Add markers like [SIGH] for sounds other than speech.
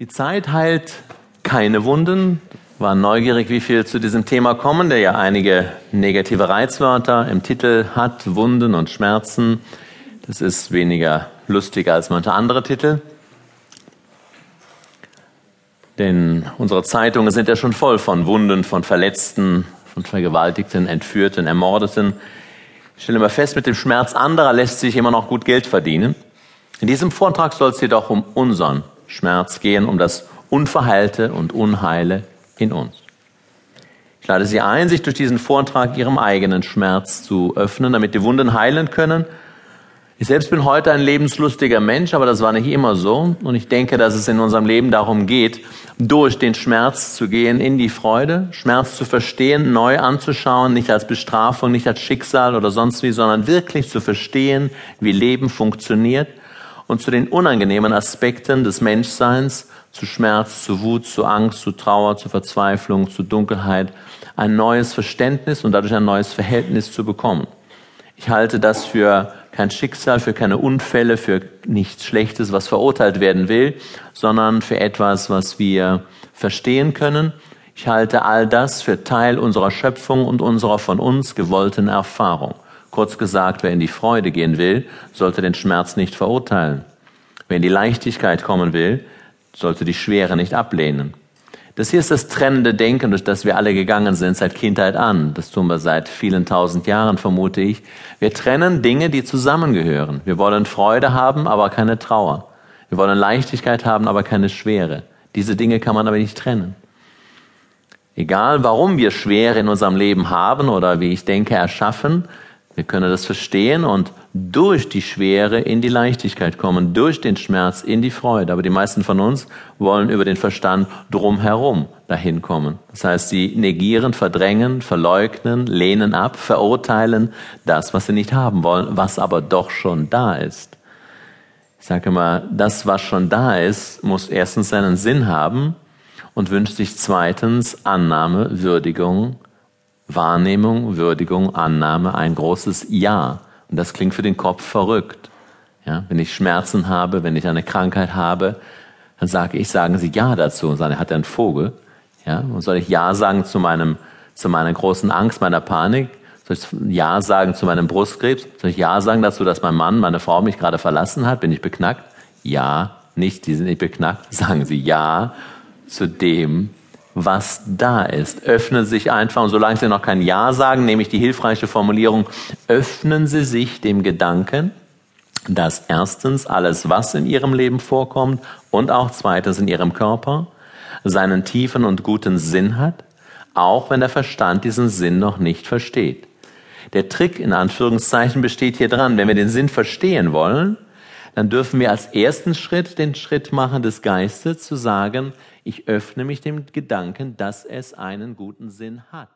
Die Zeit heilt keine Wunden. War neugierig, wie viel zu diesem Thema kommen, der ja einige negative Reizwörter im Titel hat, Wunden und Schmerzen. Das ist weniger lustig als manche andere Titel. Denn unsere Zeitungen sind ja schon voll von Wunden, von Verletzten, von Vergewaltigten, Entführten, Ermordeten. Ich stelle mal fest, mit dem Schmerz anderer lässt sich immer noch gut Geld verdienen. In diesem Vortrag soll es jedoch um unseren Schmerz gehen, um das Unverheilte und Unheile in uns. Ich lade Sie ein, sich durch diesen Vortrag Ihrem eigenen Schmerz zu öffnen, damit die Wunden heilen können. Ich selbst bin heute ein lebenslustiger Mensch, aber das war nicht immer so. Und ich denke, dass es in unserem Leben darum geht, durch den Schmerz zu gehen in die Freude, Schmerz zu verstehen, neu anzuschauen, nicht als Bestrafung, nicht als Schicksal oder sonst wie, sondern wirklich zu verstehen, wie Leben funktioniert und zu den unangenehmen Aspekten des Menschseins, zu Schmerz, zu Wut, zu Angst, zu Trauer, zu Verzweiflung, zu Dunkelheit, ein neues Verständnis und dadurch ein neues Verhältnis zu bekommen. Ich halte das für kein Schicksal, für keine Unfälle, für nichts Schlechtes, was verurteilt werden will, sondern für etwas, was wir verstehen können. Ich halte all das für Teil unserer Schöpfung und unserer von uns gewollten Erfahrung. Kurz gesagt, wer in die Freude gehen will, sollte den Schmerz nicht verurteilen. Wer in die Leichtigkeit kommen will, sollte die Schwere nicht ablehnen. Das hier ist das trennende Denken, durch das wir alle gegangen sind seit Kindheit an. Das tun wir seit vielen tausend Jahren, vermute ich. Wir trennen Dinge, die zusammengehören. Wir wollen Freude haben, aber keine Trauer. Wir wollen Leichtigkeit haben, aber keine Schwere. Diese Dinge kann man aber nicht trennen. Egal, warum wir Schwere in unserem Leben haben oder wie ich denke, erschaffen, wir können das verstehen und durch die Schwere in die Leichtigkeit kommen, durch den Schmerz in die Freude. Aber die meisten von uns wollen über den Verstand drumherum dahin kommen. Das heißt, sie negieren, verdrängen, verleugnen, lehnen ab, verurteilen das, was sie nicht haben wollen, was aber doch schon da ist. Ich sage mal, das, was schon da ist, muss erstens seinen Sinn haben und wünscht sich zweitens Annahme, Würdigung, Wahrnehmung, Würdigung, Annahme, ein großes Ja. Und das klingt für den Kopf verrückt. Ja, wenn ich Schmerzen habe, wenn ich eine Krankheit habe, dann sage ich, sagen Sie Ja dazu. Und sagen, hat er einen Vogel? Ja, und soll ich Ja sagen zu meinem, zu meiner großen Angst, meiner Panik? Soll ich Ja sagen zu meinem Brustkrebs? Soll ich Ja sagen dazu, dass mein Mann, meine Frau mich gerade verlassen hat? Bin ich beknackt? Ja, nicht, die sind nicht beknackt. [LAUGHS] Sagen Sie Ja zu dem, was da ist. Öffnen Sie sich einfach, und solange Sie noch kein Ja sagen, nehme ich die hilfreiche Formulierung, öffnen Sie sich dem Gedanken, dass erstens alles, was in Ihrem Leben vorkommt und auch zweitens in Ihrem Körper, seinen tiefen und guten Sinn hat, auch wenn der Verstand diesen Sinn noch nicht versteht. Der Trick in Anführungszeichen besteht hier dran, wenn wir den Sinn verstehen wollen, dann dürfen wir als ersten Schritt den Schritt machen des Geistes zu sagen, ich öffne mich dem Gedanken, dass es einen guten Sinn hat.